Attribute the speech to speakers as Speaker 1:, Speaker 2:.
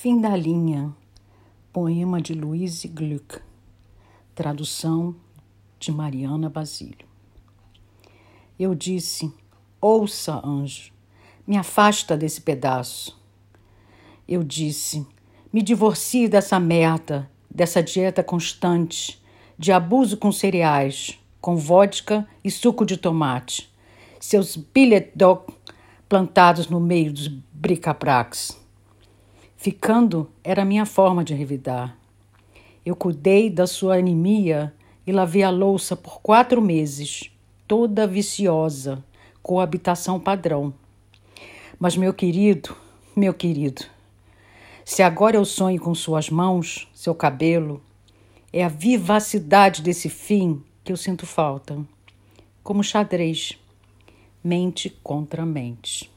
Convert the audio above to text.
Speaker 1: Fim da linha. Poema de Louise Gluck. Tradução de Mariana Basílio. Eu disse: Ouça, anjo, me afasta desse pedaço. Eu disse: Me divorcie dessa merda, dessa dieta constante, de abuso com cereais, com vodka e suco de tomate. Seus billet dogs plantados no meio dos bricabracs. Ficando era minha forma de revidar. Eu cuidei da sua anemia e lavei a louça por quatro meses, toda viciosa, coabitação padrão. Mas, meu querido, meu querido, se agora eu sonho com suas mãos, seu cabelo, é a vivacidade desse fim que eu sinto falta. Como xadrez, mente contra mente.